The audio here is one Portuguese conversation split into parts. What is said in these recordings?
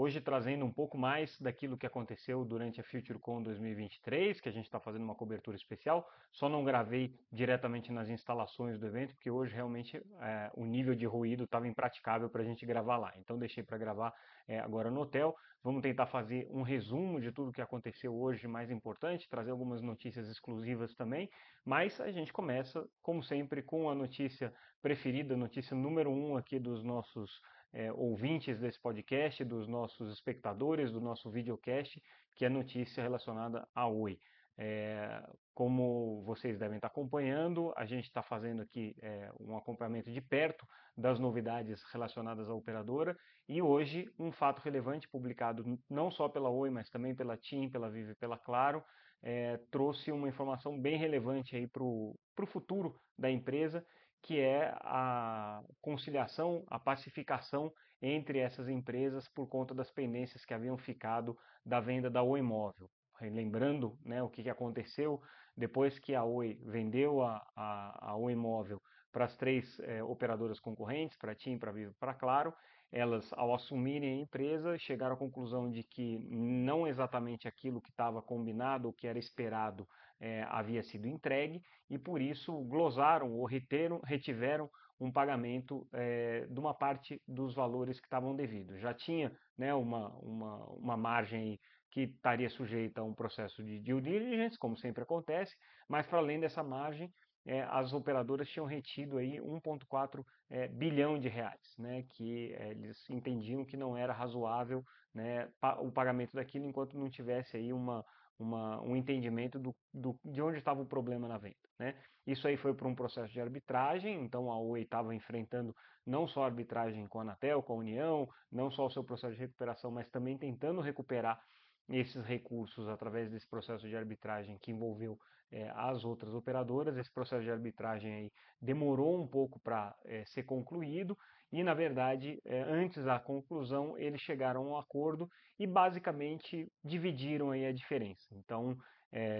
Hoje trazendo um pouco mais daquilo que aconteceu durante a FutureCon 2023, que a gente está fazendo uma cobertura especial. Só não gravei diretamente nas instalações do evento, porque hoje realmente é, o nível de ruído estava impraticável para a gente gravar lá. Então deixei para gravar é, agora no hotel. Vamos tentar fazer um resumo de tudo que aconteceu hoje mais importante, trazer algumas notícias exclusivas também. Mas a gente começa, como sempre, com a notícia preferida, notícia número um aqui dos nossos é, ouvintes desse podcast, dos nossos espectadores, do nosso videocast, que é notícia relacionada à Oi. É, como vocês devem estar acompanhando, a gente está fazendo aqui é, um acompanhamento de perto das novidades relacionadas à operadora e hoje um fato relevante publicado não só pela Oi, mas também pela TIM, pela Vive e pela Claro, é, trouxe uma informação bem relevante para o futuro da empresa que é a conciliação, a pacificação entre essas empresas por conta das pendências que haviam ficado da venda da Oi Móvel. Lembrando né, o que, aconteceu depois que a Oi vendeu a, a, a Oi Móvel para as três é, operadoras concorrentes, para a TIM, para a Vivo, para Claro, elas, ao assumirem a empresa, chegaram à conclusão de que não exatamente aquilo que estava combinado, o que era esperado, é, havia sido entregue e por isso glosaram ou reteram, retiveram um pagamento é, de uma parte dos valores que estavam devidos. Já tinha né, uma, uma, uma margem que estaria sujeita a um processo de due diligence, como sempre acontece, mas para além dessa margem, é, as operadoras tinham retido aí 1,4 é, bilhão de reais, né, que é, eles entendiam que não era razoável né, o pagamento daquilo enquanto não tivesse aí uma, uma, um entendimento do, do, de onde estava o problema na venda. Né? Isso aí foi para um processo de arbitragem, então a Oi estava enfrentando não só a arbitragem com a Anatel, com a União, não só o seu processo de recuperação, mas também tentando recuperar esses recursos através desse processo de arbitragem que envolveu é, as outras operadoras. Esse processo de arbitragem aí demorou um pouco para é, ser concluído e, na verdade, é, antes da conclusão, eles chegaram a um acordo e basicamente dividiram aí a diferença. Então,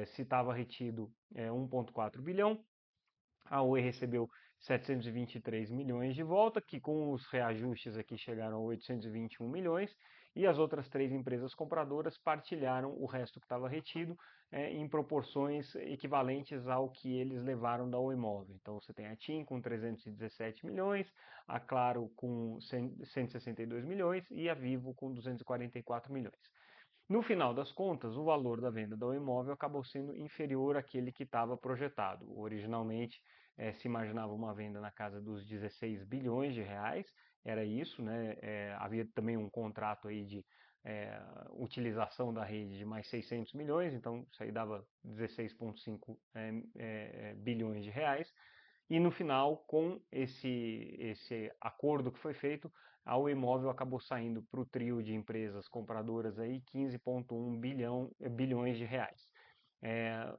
se estava retido 1,4 bilhão, a Oi recebeu 723 milhões de volta, que com os reajustes aqui chegaram a 821 milhões, e as outras três empresas compradoras partilharam o resto que estava retido é, em proporções equivalentes ao que eles levaram da Oimóvel. Então você tem a TIM com 317 milhões, a Claro com 162 milhões e a Vivo com 244 milhões. No final das contas, o valor da venda do imóvel acabou sendo inferior àquele que estava projetado. Originalmente é, se imaginava uma venda na casa dos 16 bilhões de reais, era isso, né? É, havia também um contrato aí de é, utilização da rede de mais 600 milhões, então isso aí dava 16,5 é, bilhões de reais. E no final, com esse, esse acordo que foi feito, a imóvel acabou saindo para o trio de empresas compradoras aí 15,1 bilhão, bilhões de reais. É,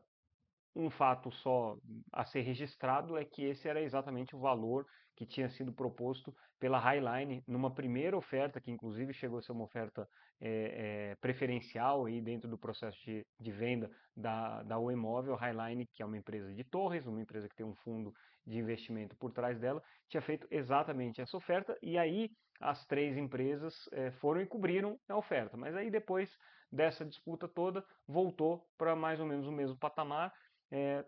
um fato só a ser registrado é que esse era exatamente o valor que tinha sido proposto pela Highline numa primeira oferta, que inclusive chegou a ser uma oferta é, é, preferencial aí dentro do processo de, de venda da, da Uemóvel. Highline, que é uma empresa de torres, uma empresa que tem um fundo de investimento por trás dela, tinha feito exatamente essa oferta e aí as três empresas é, foram e cobriram a oferta. Mas aí depois dessa disputa toda, voltou para mais ou menos o mesmo patamar é,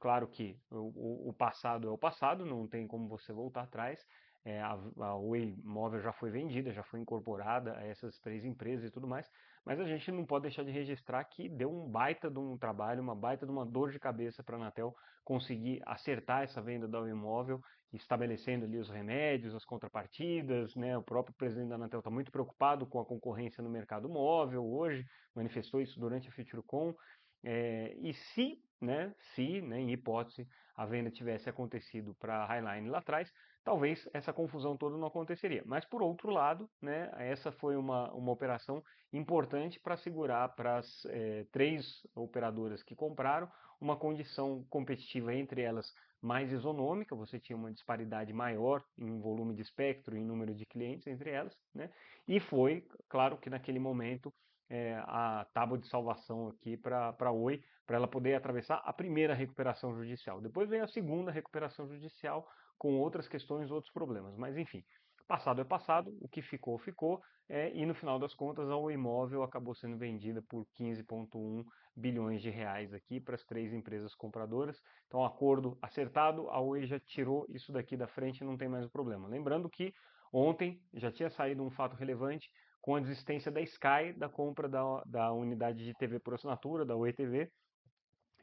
claro que o, o, passado é o passado, não tem como você voltar atrás. É, a, a Oi Móvel já foi vendida, já foi incorporada a essas três empresas e tudo mais, mas a gente não pode deixar de registrar que deu um baita de um trabalho, uma baita de uma dor de cabeça para a Anatel conseguir acertar essa venda da Oi Móvel, estabelecendo ali os remédios, as contrapartidas, né? O próprio presidente da Anatel está muito preocupado com a concorrência no mercado móvel hoje, manifestou isso durante a FutureCon. É, e se, né, se, né, em hipótese, a venda tivesse acontecido para a Highline lá atrás, talvez essa confusão toda não aconteceria. Mas, por outro lado, né, essa foi uma, uma operação importante para assegurar para as é, três operadoras que compraram uma condição competitiva entre elas mais isonômica, você tinha uma disparidade maior em volume de espectro e número de clientes entre elas, né? e foi, claro que naquele momento, é, a tábua de salvação aqui para a Oi, para ela poder atravessar a primeira recuperação judicial. Depois vem a segunda recuperação judicial com outras questões, outros problemas. Mas enfim, passado é passado, o que ficou, ficou, é, e no final das contas a Oi Imóvel acabou sendo vendida por 15,1 bilhões de reais aqui para as três empresas compradoras. Então, acordo acertado, a Oi já tirou isso daqui da frente não tem mais o problema. Lembrando que ontem já tinha saído um fato relevante, com a desistência da Sky da compra da, da unidade de TV por assinatura, da Oi TV.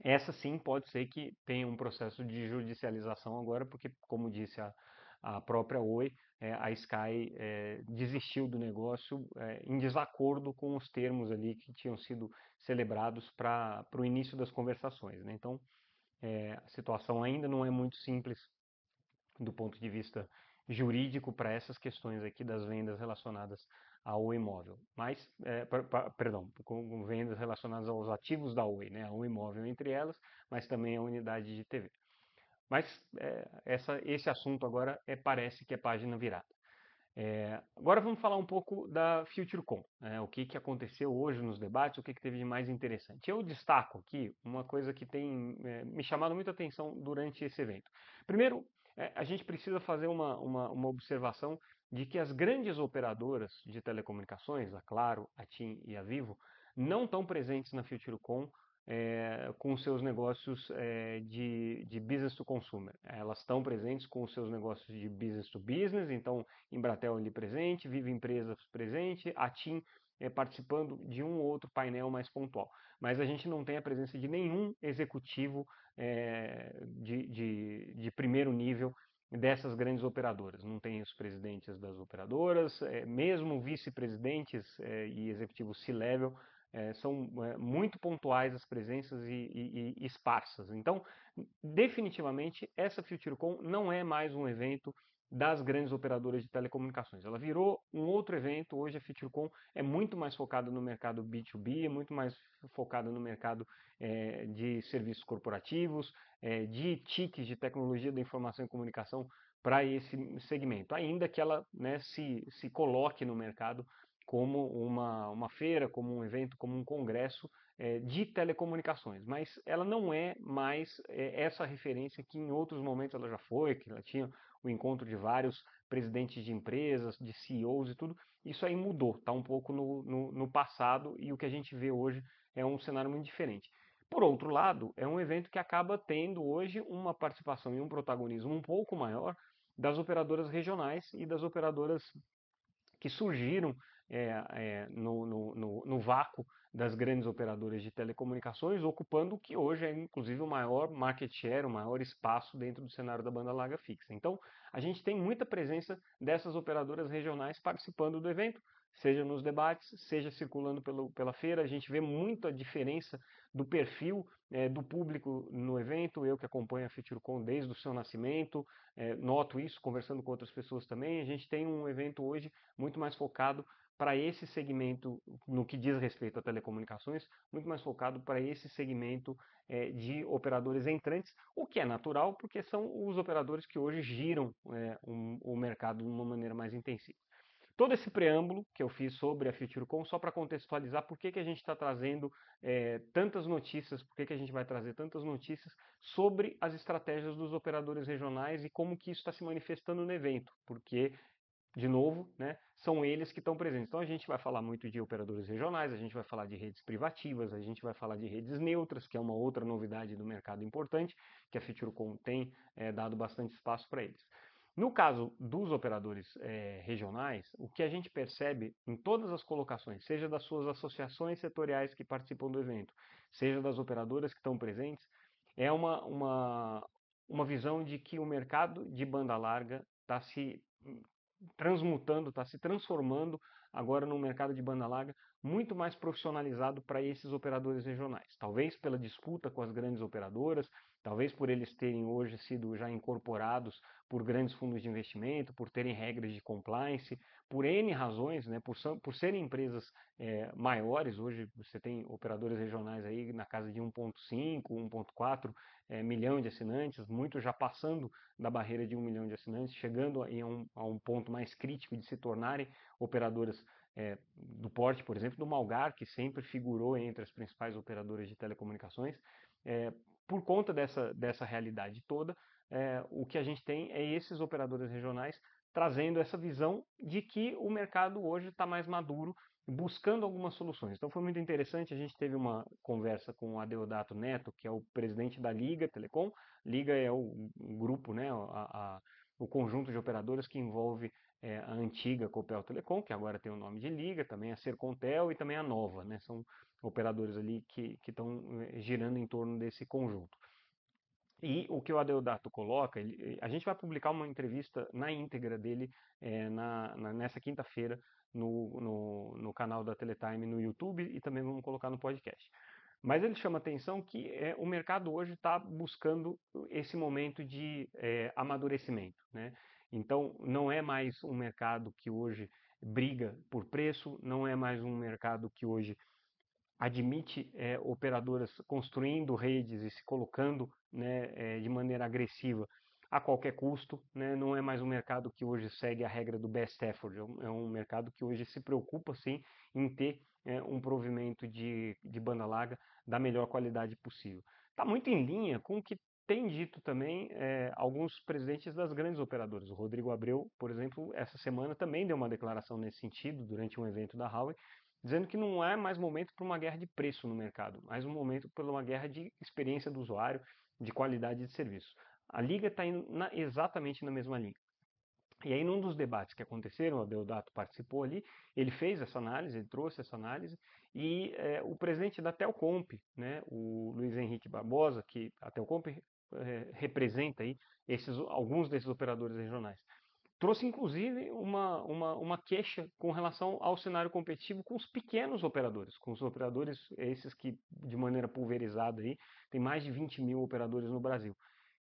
Essa sim pode ser que tenha um processo de judicialização agora, porque, como disse a, a própria Oi, é, a Sky é, desistiu do negócio é, em desacordo com os termos ali que tinham sido celebrados para o início das conversações. Né? Então, é, a situação ainda não é muito simples do ponto de vista jurídico para essas questões aqui das vendas relacionadas ao imóvel, mas, é, perdão, com vendas relacionadas aos ativos da Oi, né, ao imóvel entre elas, mas também a unidade de TV. Mas é, essa, esse assunto agora é, parece que é página virada. É, agora vamos falar um pouco da FutureCon, né, o que, que aconteceu hoje nos debates, o que, que teve de mais interessante. Eu destaco aqui uma coisa que tem é, me chamado muita atenção durante esse evento. Primeiro, é, a gente precisa fazer uma, uma, uma, observação de que as grandes operadoras de telecomunicações, a Claro, a TIM e a Vivo, não estão presentes na FutureCon é, com seus negócios é, de, de business to consumer. Elas estão presentes com os seus negócios de business to business, então Embratel ali presente, Vivo Empresas presente, a TIM é, participando de um ou outro painel mais pontual. Mas a gente não tem a presença de nenhum executivo de, de, de, primeiro nível dessas grandes operadoras. Não tem os presidentes das operadoras, é, mesmo vice-presidentes é, e executivos C-level são muito pontuais as presenças e, e, e esparsas. Então, definitivamente, essa FutureCon não é mais um evento das grandes operadoras de telecomunicações. Ela virou um outro evento, hoje a FutureCon é muito mais focada no mercado B2B, é muito mais focada no mercado é, de serviços corporativos, é, de TICs de tecnologia da informação e comunicação para esse segmento, ainda que ela né, se, se coloque no mercado como uma, uma feira, como um evento, como um congresso é, de telecomunicações, mas ela não é mais é, essa referência que em outros momentos ela já foi, que ela tinha o encontro de vários presidentes de empresas, de CEOs e tudo, isso aí mudou, está um pouco no, no, no, passado e o que a gente vê hoje é um cenário muito diferente. Por outro lado, é um evento que acaba tendo hoje uma participação e um protagonismo um pouco maior das operadoras regionais e das operadoras que surgiram é, é, no, no, no, vácuo das grandes operadoras de telecomunicações, ocupando o que hoje é inclusive o maior market share, o maior espaço dentro do cenário da banda larga fixa. Então, a gente tem muita presença dessas operadoras regionais participando do evento, seja nos debates, seja circulando pelo, pela feira. A gente vê muita diferença do perfil é, do público no evento. Eu que acompanho a FutureCon desde o seu nascimento, é, noto isso conversando com outras pessoas também. A gente tem um evento hoje muito mais focado para esse segmento, no que diz respeito a telecomunicações, muito mais focado para esse segmento é, de operadores entrantes, o que é natural, porque são os operadores que hoje giram é, um, o mercado de uma maneira mais intensiva. Todo esse preâmbulo que eu fiz sobre a FutureCon, só para contextualizar por que, que a gente está trazendo é, tantas notícias, por que, que a gente vai trazer tantas notícias sobre as estratégias dos operadores regionais e como que isso está se manifestando no evento, porque de novo, né, são eles que estão presentes. Então a gente vai falar muito de operadores regionais, a gente vai falar de redes privativas, a gente vai falar de redes neutras, que é uma outra novidade do mercado importante, que a FutureCom tem é, dado bastante espaço para eles. No caso dos operadores é, regionais, o que a gente percebe em todas as colocações, seja das suas associações setoriais que participam do evento, seja das operadoras que estão presentes, é uma, uma, uma visão de que o mercado de banda larga está se transmutando, está se transformando agora num mercado de banda larga muito mais profissionalizado para esses operadores regionais. Talvez pela disputa com as grandes operadoras, Talvez por eles terem hoje sido já incorporados por grandes fundos de investimento, por terem regras de compliance, por N razões, né, por, por serem empresas é, maiores, hoje você tem operadores regionais aí na casa de 1,5, 1,4 é, milhão de assinantes, muitos já passando da barreira de 1 milhão de assinantes, chegando a um, a um ponto mais crítico de se tornarem operadoras é, do porte, por exemplo, do Malgar, que sempre figurou entre as principais operadoras de telecomunicações. É, por conta dessa, dessa realidade toda, é, o que a gente tem é esses operadores regionais trazendo essa visão de que o mercado hoje está mais maduro, buscando algumas soluções. Então foi muito interessante, a gente teve uma conversa com o Adeodato Neto, que é o presidente da Liga Telecom. Liga é o, grupo, né, a, a, o conjunto de operadoras que envolve é, a antiga Copel Telecom, que agora tem o nome de Liga, também a Sercontel e também a Nova, né, são operadores ali que estão eh, girando em torno desse conjunto. E o que o Adeodato coloca, ele, a gente vai publicar uma entrevista na íntegra dele é, na, na, nessa quinta-feira no, no, no, canal da Teletime no YouTube e também vamos colocar no podcast. Mas ele chama atenção que é, o mercado hoje está buscando esse momento de é, amadurecimento. Né? Então, não é mais um mercado que hoje briga por preço, não é mais um mercado que hoje admite é, operadoras construindo redes e se colocando né, é, de maneira agressiva a qualquer custo. Né, não é mais um mercado que hoje segue a regra do best effort, é um, é mercado que hoje se preocupa sim em ter é, um provimento de, de banda larga da melhor qualidade possível. Está muito em linha com o que tem dito também é, alguns presidentes das grandes operadoras. O Rodrigo Abreu, por exemplo, essa semana também deu uma declaração nesse sentido durante um evento da Huawei, dizendo que não é mais momento para uma guerra de preço no mercado, mas um momento para uma guerra de experiência do usuário, de qualidade de serviço. A Liga está indo exatamente na mesma linha. E aí, num dos debates que aconteceram, o Deodato participou ali, ele fez essa análise, ele trouxe essa análise, e é, o presidente da Telcomp, né, o Luiz Henrique Barbosa, que a Telcomp é, representa aí esses, alguns desses operadores regionais, trouxe inclusive uma, uma, uma queixa com relação ao cenário competitivo com os pequenos operadores, com os operadores esses que de maneira pulverizada aí, tem mais de 20 mil operadores no Brasil,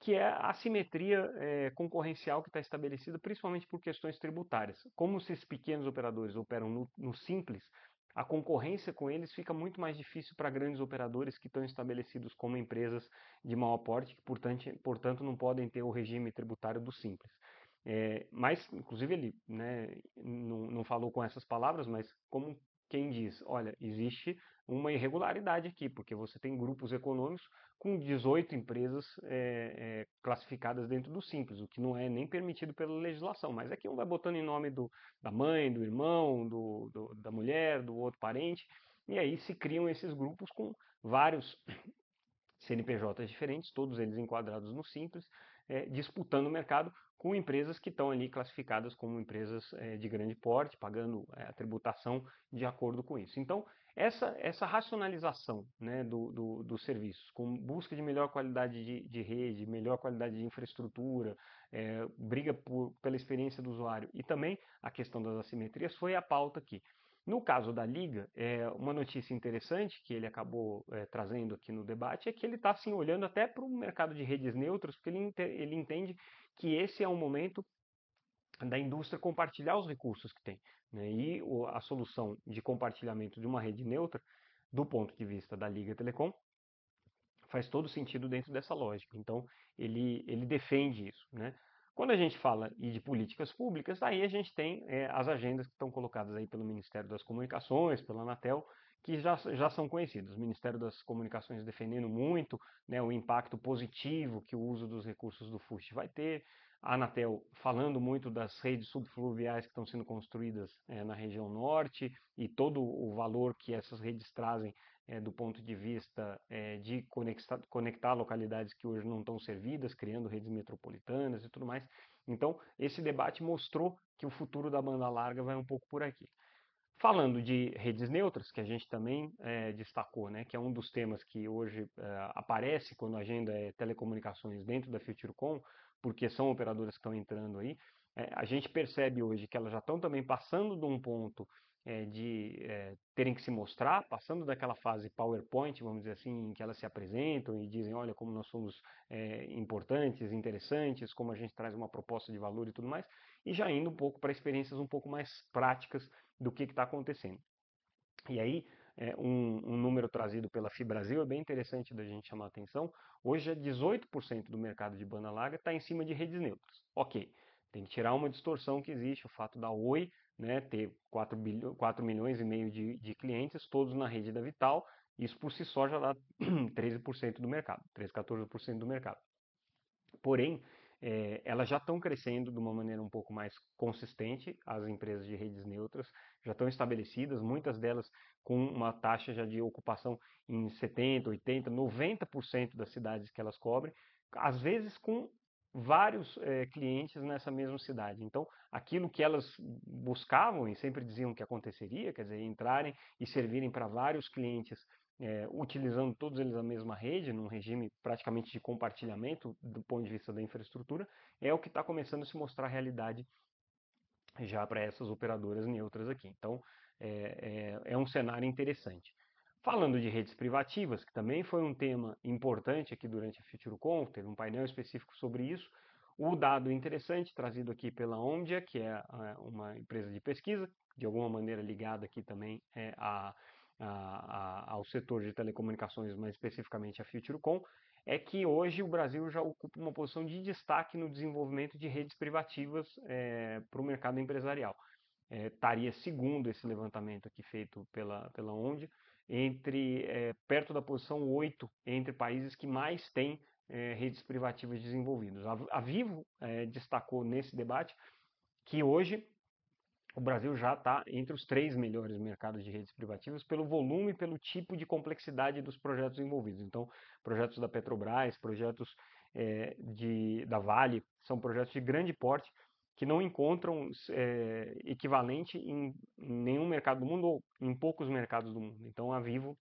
que é a assimetria é, concorrencial que está estabelecida principalmente por questões tributárias. Como esses pequenos operadores operam no, no simples, a concorrência com eles fica muito mais difícil para grandes operadores que estão estabelecidos como empresas de maior porte, que portanto, portanto não podem ter o regime tributário do simples. É, mas, inclusive, ele né, não, não falou com essas palavras, mas como quem diz, olha, existe uma irregularidade aqui, porque você tem grupos econômicos com 18 empresas é, é, classificadas dentro do Simples, o que não é nem permitido pela legislação, mas aqui um vai botando em nome do, da mãe, do irmão, do, do, da mulher, do outro parente, e aí se criam esses grupos com vários CNPJs diferentes, todos eles enquadrados no Simples, é, disputando o mercado com empresas que estão ali classificadas como empresas é, de grande porte, pagando é, a tributação de acordo com isso. Então, essa, essa racionalização né, do, do, dos serviços, com busca de melhor qualidade de, de rede, melhor qualidade de infraestrutura, briga por, pela experiência do usuário e também a questão das assimetrias, foi a pauta aqui. No caso da Liga, é, uma notícia interessante que ele acabou é, trazendo aqui no debate é que ele está assim, olhando até para o mercado de redes neutras, porque ele, ele entende que esse é um momento da indústria compartilhar os recursos que tem. Né? E o, a solução de compartilhamento de uma rede neutra, do ponto de vista da Liga Telecom, faz todo sentido dentro dessa lógica. Então, ele, ele defende isso. Né? Quando a gente fala de políticas públicas, aí a gente tem é, as agendas que estão colocadas aí pelo Ministério das Comunicações, pela Anatel, que já, já são conhecidas. O Ministério das Comunicações defendendo muito né, o impacto positivo que o uso dos recursos do FUST vai ter, a Anatel falando muito das redes subfluviais que estão sendo construídas é, na região norte e todo o valor que essas redes trazem é, do ponto de vista é, de conectar, conectar localidades que hoje não estão servidas, criando redes metropolitanas e tudo mais. Então, esse debate mostrou que o futuro da banda larga vai um pouco por aqui. Falando de redes neutras, que a gente também é, destacou, né, que é um dos temas que hoje é, aparece quando a agenda é telecomunicações dentro da FutureCom, porque são operadoras que estão entrando aí, é, a gente percebe hoje que elas já estão também passando de um ponto é, de é, terem que se mostrar, passando daquela fase PowerPoint, vamos dizer assim, em que elas se apresentam e dizem, olha como nós somos é, importantes, interessantes, como a gente traz uma proposta de valor e tudo mais, e já indo um pouco para experiências um pouco mais práticas do que está acontecendo. E aí, é, um, um, número trazido pela FIBrasil é bem interessante da gente chamar a atenção. Hoje, 18% do mercado de banda larga está em cima de redes neutras. Ok, tem que tirar uma distorção que existe, o fato da Oi né, ter 4, bilhões, 4 milhões e meio de, de clientes, todos na rede da Vital, isso por si só já dá 13% do mercado, 13, 14% do mercado. Porém, é, elas já estão crescendo de uma maneira um pouco mais consistente, as empresas de redes neutras já estão estabelecidas, muitas delas com uma taxa já de ocupação em 70%, 80%, 90% das cidades que elas cobrem, às vezes com vários é, clientes nessa mesma cidade. Então, aquilo que elas buscavam e sempre diziam que aconteceria, quer dizer, entrarem e servirem para vários clientes, é, utilizando todos eles a mesma rede, num regime praticamente de compartilhamento do ponto de vista da infraestrutura, é o que está começando a se mostrar a realidade já para essas operadoras neutras aqui. Então, é, é, é um cenário interessante. Falando de redes privativas, que também foi um tema importante aqui durante a FutureConf, teve um painel específico sobre isso, o dado interessante trazido aqui pela Omdia, que é, é uma empresa de pesquisa, de alguma maneira ligada aqui também é, a, a, a, ao setor de telecomunicações, mais especificamente a FutureCom, é que hoje o Brasil já ocupa uma posição de destaque no desenvolvimento de redes privativas é, para o mercado empresarial. É, estaria segundo esse levantamento aqui feito pela, pela Ondia, entre é, perto da posição 8 entre países que mais têm é, redes privativas desenvolvidas. A, a Vivo é, destacou nesse debate que hoje o Brasil já está entre os três melhores mercados de redes privativas pelo volume e pelo tipo de complexidade dos projetos envolvidos. Então, projetos da Petrobras, projetos de, da Vale, são projetos de grande porte que não encontram é, equivalente em, nenhum mercado do mundo ou em poucos mercados do mundo. Então a Vivo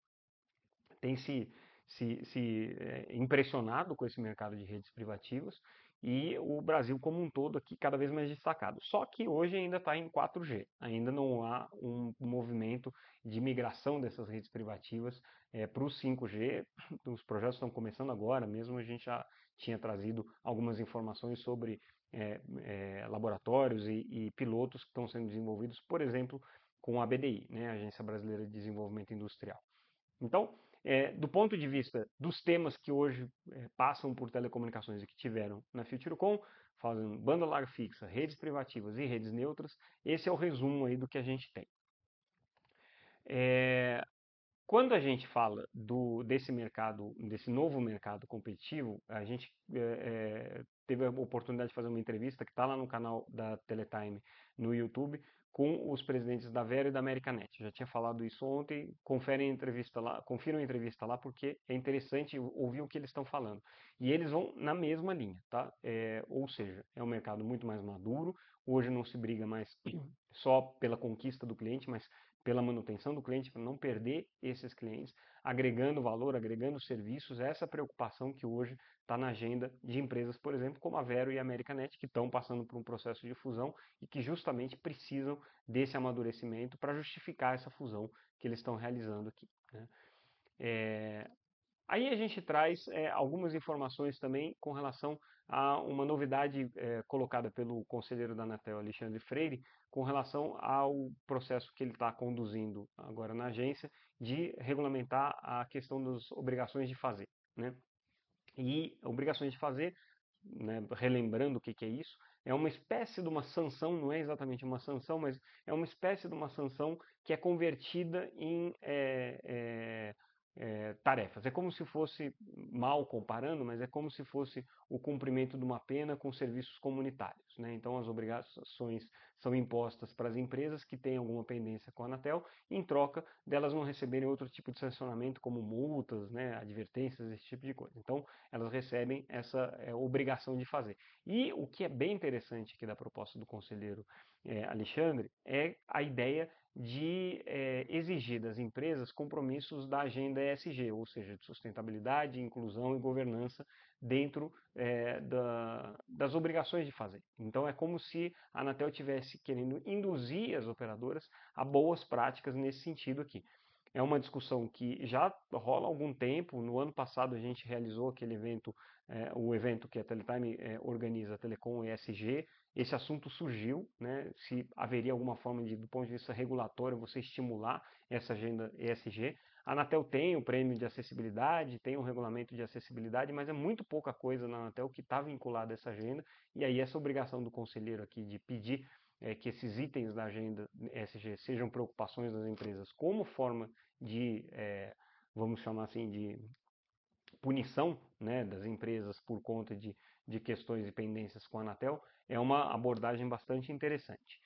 tem se, se, se é, impressionado com esse mercado de redes privativas e o Brasil como um todo aqui cada vez mais destacado. Só que hoje ainda está em 4G, ainda não há um movimento de migração dessas redes privativas é, para o 5G. Os projetos estão começando agora, mesmo a gente já tinha trazido algumas informações sobre é, laboratórios e, e, pilotos que estão sendo desenvolvidos, por exemplo, com a BDI, né, a Agência Brasileira de Desenvolvimento Industrial. Então, é, do ponto de vista dos temas que hoje é, passam por telecomunicações e que tiveram na FutureCom, fazendo banda larga fixa, redes privativas e redes neutras, esse é o resumo aí do que a gente tem. É, quando a gente fala do, desse mercado, desse novo mercado competitivo, a gente é, teve a oportunidade de fazer uma entrevista que está lá no canal da Teletime no YouTube com os presidentes da Vera e da Americanet. Eu já tinha falado isso ontem, conferem a entrevista lá, confiram a entrevista lá porque é interessante ouvir o que eles estão falando. E eles vão na mesma linha, tá? É, ou seja, é um mercado muito mais maduro. Hoje não se briga mais só pela conquista do cliente, mas pela manutenção do cliente, para não perder esses clientes, agregando valor, agregando serviços, essa preocupação que hoje está na agenda de empresas, por exemplo, como a Vero e a Americanet, que estão passando por um processo de fusão e que justamente precisam desse amadurecimento para justificar essa fusão que eles estão realizando aqui. Né? É... Aí a gente traz é, algumas informações também com relação a uma novidade é, colocada pelo conselheiro da Anatel, Alexandre Freire, com relação ao processo que ele está conduzindo agora na agência de regulamentar a questão das obrigações de fazer. Né? E obrigações de fazer, né, relembrando o que, que é isso, é uma espécie de uma sanção, não é exatamente uma sanção, mas é uma espécie de uma sanção que é convertida em é, é, tarefas. É como se fosse, mal comparando, mas é como se fosse o cumprimento de uma pena com serviços comunitários. Né? Então, as obrigações são impostas para as empresas que têm alguma pendência com a Anatel, em troca delas não receberem outro tipo de sancionamento, como multas, né, advertências, esse tipo de coisa. Então, elas recebem essa é, obrigação de fazer. E o que é bem interessante aqui da proposta do conselheiro é, Alexandre é a ideia de é, exigir das empresas compromissos da agenda ESG, ou seja, de sustentabilidade, inclusão e governança dentro é, da, das obrigações de fazer. Então é como se a Anatel tivesse querendo induzir as operadoras a boas práticas nesse sentido aqui. É uma discussão que já rola há algum tempo. No ano passado a gente realizou aquele evento, é, o evento que a Teletime organiza, a Telecom ESG, esse assunto surgiu, né, se haveria alguma forma de, do ponto de vista regulatório, você estimular essa agenda ESG. A Anatel tem o prêmio de acessibilidade, tem um regulamento de acessibilidade, mas é muito pouca coisa na Anatel que está vinculada a essa agenda, e aí essa obrigação do conselheiro aqui de pedir é, que esses itens da agenda ESG sejam preocupações das empresas como forma de, é, vamos chamar assim, de punição né, das empresas por conta de, de questões e pendências com a Anatel, é uma abordagem bastante interessante.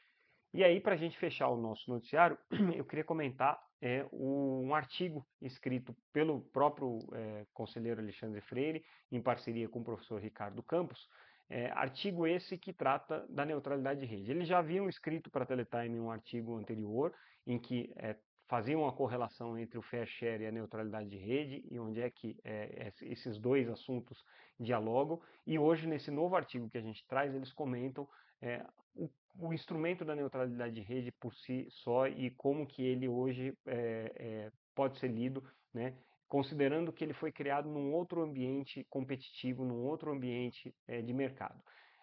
E aí, para a gente fechar o nosso noticiário, eu queria comentar é, um artigo escrito pelo próprio é, conselheiro Alexandre Freire, em parceria com o professor Ricardo Campos, é, artigo esse que trata da neutralidade de rede. Eles já haviam escrito para a Teletime um artigo anterior, em que é, faziam uma correlação entre o fair share e a neutralidade de rede e onde é que é, esses dois assuntos dialogam. E hoje, nesse novo artigo que a gente traz, eles comentam é, o, o, instrumento da neutralidade de rede por si só e como que ele hoje é, pode ser lido, né, considerando que ele foi criado num outro ambiente competitivo, num outro ambiente de mercado.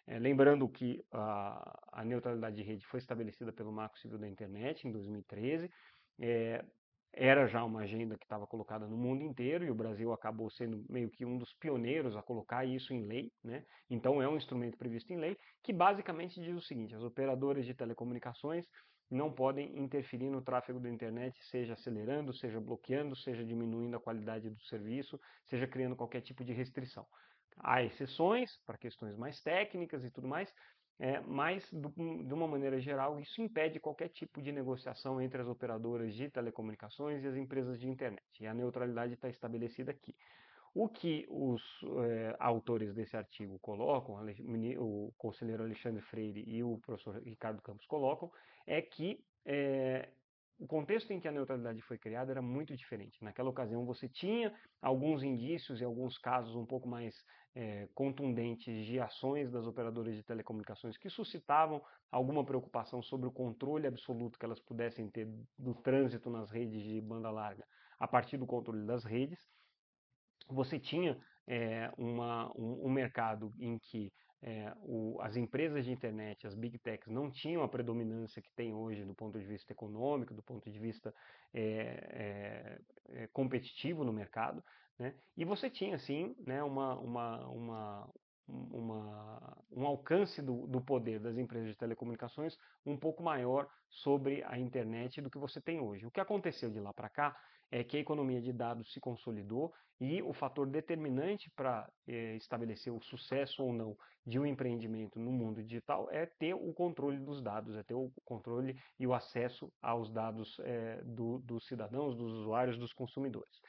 Lembrando que a, a neutralidade de rede foi estabelecida pelo Marco Civil da Internet em 2013, é, era já uma agenda que estava colocada no mundo inteiro e o Brasil acabou sendo meio que um dos pioneiros a colocar isso em lei. Né? Então, é um instrumento previsto em lei que basicamente diz o seguinte: as operadoras de telecomunicações não podem interferir no tráfego da internet, seja acelerando, seja bloqueando, seja diminuindo a qualidade do serviço, seja criando qualquer tipo de restrição. Há exceções para questões mais técnicas e tudo mais, é, mas, do, de uma maneira geral, isso impede qualquer tipo de negociação entre as operadoras de telecomunicações e as empresas de internet. E a neutralidade está estabelecida aqui. O que os é, autores desse artigo colocam, o conselheiro Alexandre Freire e o professor Ricardo Campos colocam, é que é, o contexto em que a neutralidade foi criada era muito diferente. Naquela ocasião você tinha alguns indícios e alguns casos um pouco mais é, contundentes de ações das operadoras de telecomunicações que suscitavam alguma preocupação sobre o controle absoluto que elas pudessem ter do trânsito nas redes de banda larga a partir do controle das redes. Você tinha é, uma, um, um mercado em que é, o, as empresas de internet, as big techs, não tinham a predominância que tem hoje do ponto de vista econômico, do ponto de vista é, é, competitivo no mercado, né? e você tinha, sim, né, uma, uma, uma, uma, um alcance do, do, poder das empresas de telecomunicações um pouco maior sobre a internet do que você tem hoje. O que aconteceu de lá para cá é que a economia de dados se consolidou e o fator determinante para é, estabelecer o sucesso ou não de um empreendimento no mundo digital é ter o controle dos dados, é ter o controle e o acesso aos dados é, do, dos cidadãos, dos usuários, dos consumidores.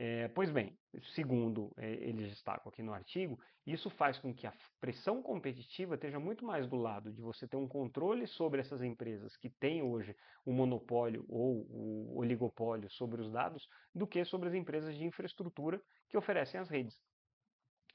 É, pois bem, segundo é, eles destacam aqui no artigo, isso faz com que a pressão competitiva esteja muito mais do lado de você ter um controle sobre essas empresas que têm hoje o monopólio ou o oligopólio sobre os dados, do que sobre as empresas de infraestrutura que oferecem as redes.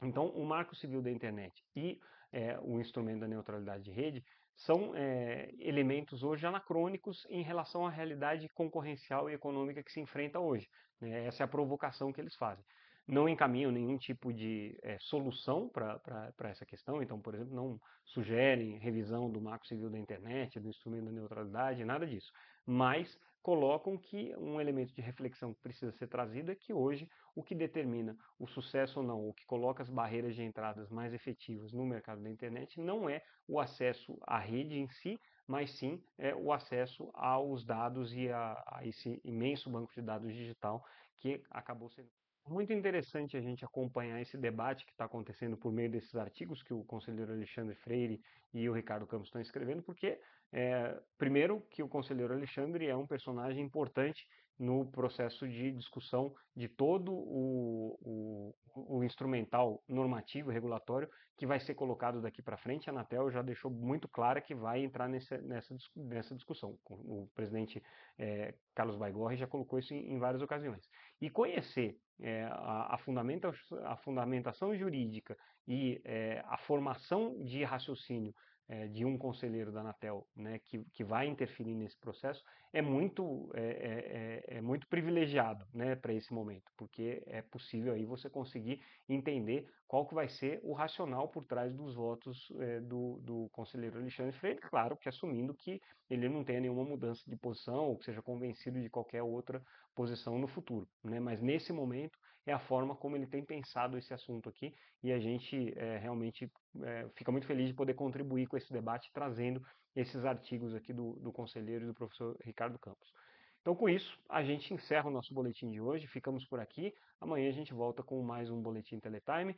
Então, o Marco Civil da Internet e é, o instrumento da neutralidade de rede são é, elementos hoje anacrônicos em relação à realidade concorrencial e econômica que se enfrenta hoje. Né? Essa é a provocação que eles fazem. Não encaminham nenhum tipo de é, solução para essa questão, então, por exemplo, não sugerem revisão do marco civil da internet, do instrumento da neutralidade, nada disso. Mas colocam que um elemento de reflexão que precisa ser trazido é que hoje o que determina o sucesso ou não, o que coloca as barreiras de entradas mais efetivas no mercado da internet não é o acesso à rede em si, mas sim é o acesso aos dados e a, a esse imenso banco de dados digital que acabou sendo. Muito interessante a gente acompanhar esse debate que está acontecendo por meio desses artigos que o conselheiro Alexandre Freire e o Ricardo Campos estão escrevendo, porque É, primeiro, que o conselheiro Alexandre é um personagem importante no processo de discussão de todo o, o, o instrumental normativo regulatório que vai ser colocado daqui para frente. A Anatel já deixou muito clara que vai entrar nessa, nessa, nessa discussão. O presidente é, Carlos Baigorre já colocou isso em, em várias ocasiões. E conhecer é, a, a, fundamenta, a, fundamentação jurídica e é, a formação de raciocínio é, de um conselheiro da Anatel né, que, que vai interferir nesse processo é muito, é, é, é, é muito privilegiado né, para esse momento, porque é possível aí você conseguir entender qual que vai ser o racional por trás dos votos é, do, do conselheiro Alexandre Freire, claro que assumindo que ele não tenha nenhuma mudança de posição ou que seja convencido de qualquer outra posição no futuro. Né? Mas nesse momento é a forma como ele tem pensado esse assunto aqui e a gente é, realmente é, fica muito feliz de poder contribuir com esse debate trazendo esses artigos aqui do, do conselheiro e do professor Ricardo Campos. Então, com isso, a gente encerra o nosso boletim de hoje. Ficamos por aqui. Amanhã a gente volta com mais um Boletim Teletime.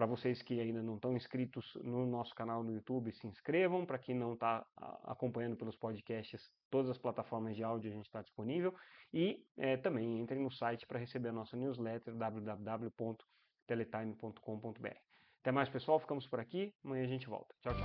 Para vocês que ainda não estão inscritos no nosso canal no YouTube, se inscrevam. Para quem não está acompanhando pelos podcasts, todas as plataformas de áudio a gente está disponível. E é, também entrem no site para receber a nossa newsletter www.teletime.com.br. Até mais, pessoal. Ficamos por aqui. Amanhã a gente volta. Tchau, tchau.